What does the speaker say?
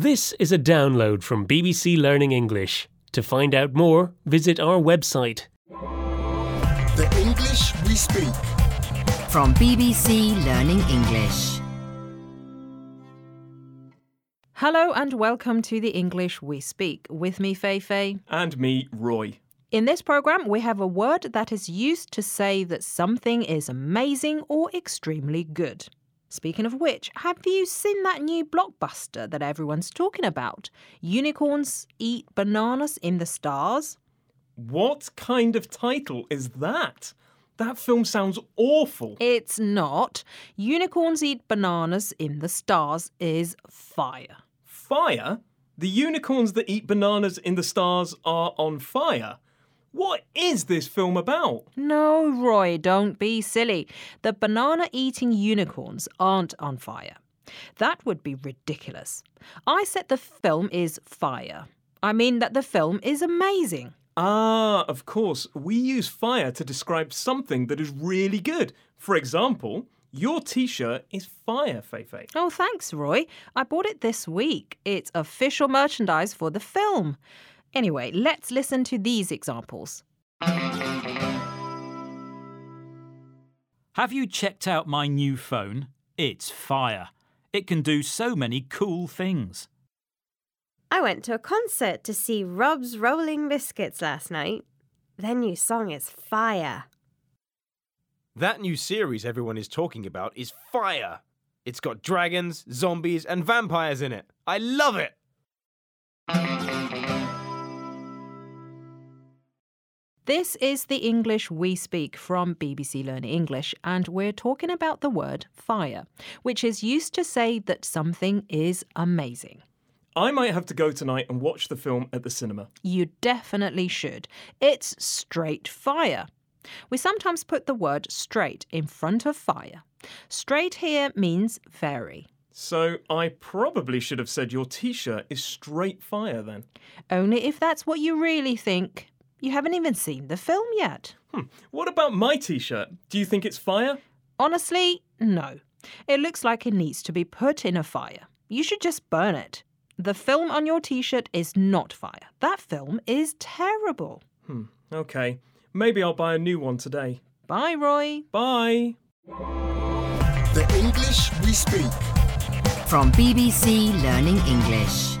This is a download from BBC Learning English. To find out more, visit our website. The English we speak. From BBC Learning English. Hello and welcome to the English We Speak. With me, Fei Fei. And me, Roy. In this program, we have a word that is used to say that something is amazing or extremely good. Speaking of which, have you seen that new blockbuster that everyone's talking about? Unicorns eat bananas in the stars? What kind of title is that? That film sounds awful. It's not. Unicorns eat bananas in the stars is fire. Fire? The unicorns that eat bananas in the stars are on fire. What is this film about? No, Roy, don't be silly. The banana eating unicorns aren't on fire. That would be ridiculous. I said the film is fire. I mean that the film is amazing. Ah, of course. We use fire to describe something that is really good. For example, your t shirt is fire, Feifei. Oh, thanks, Roy. I bought it this week. It's official merchandise for the film. Anyway, let's listen to these examples. Have you checked out my new phone? It's fire. It can do so many cool things. I went to a concert to see Rob's Rolling Biscuits last night. Their new song is fire. That new series everyone is talking about is fire. It's got dragons, zombies, and vampires in it. I love it! This is the English we speak from BBC Learn English, and we're talking about the word fire, which is used to say that something is amazing. I might have to go tonight and watch the film at the cinema. You definitely should. It's straight fire. We sometimes put the word straight in front of fire. Straight here means very. So I probably should have said your t shirt is straight fire then. Only if that's what you really think. You haven't even seen the film yet. Hmm. What about my t shirt? Do you think it's fire? Honestly, no. It looks like it needs to be put in a fire. You should just burn it. The film on your t shirt is not fire. That film is terrible. Hmm. Okay. Maybe I'll buy a new one today. Bye, Roy. Bye. The English we speak. From BBC Learning English.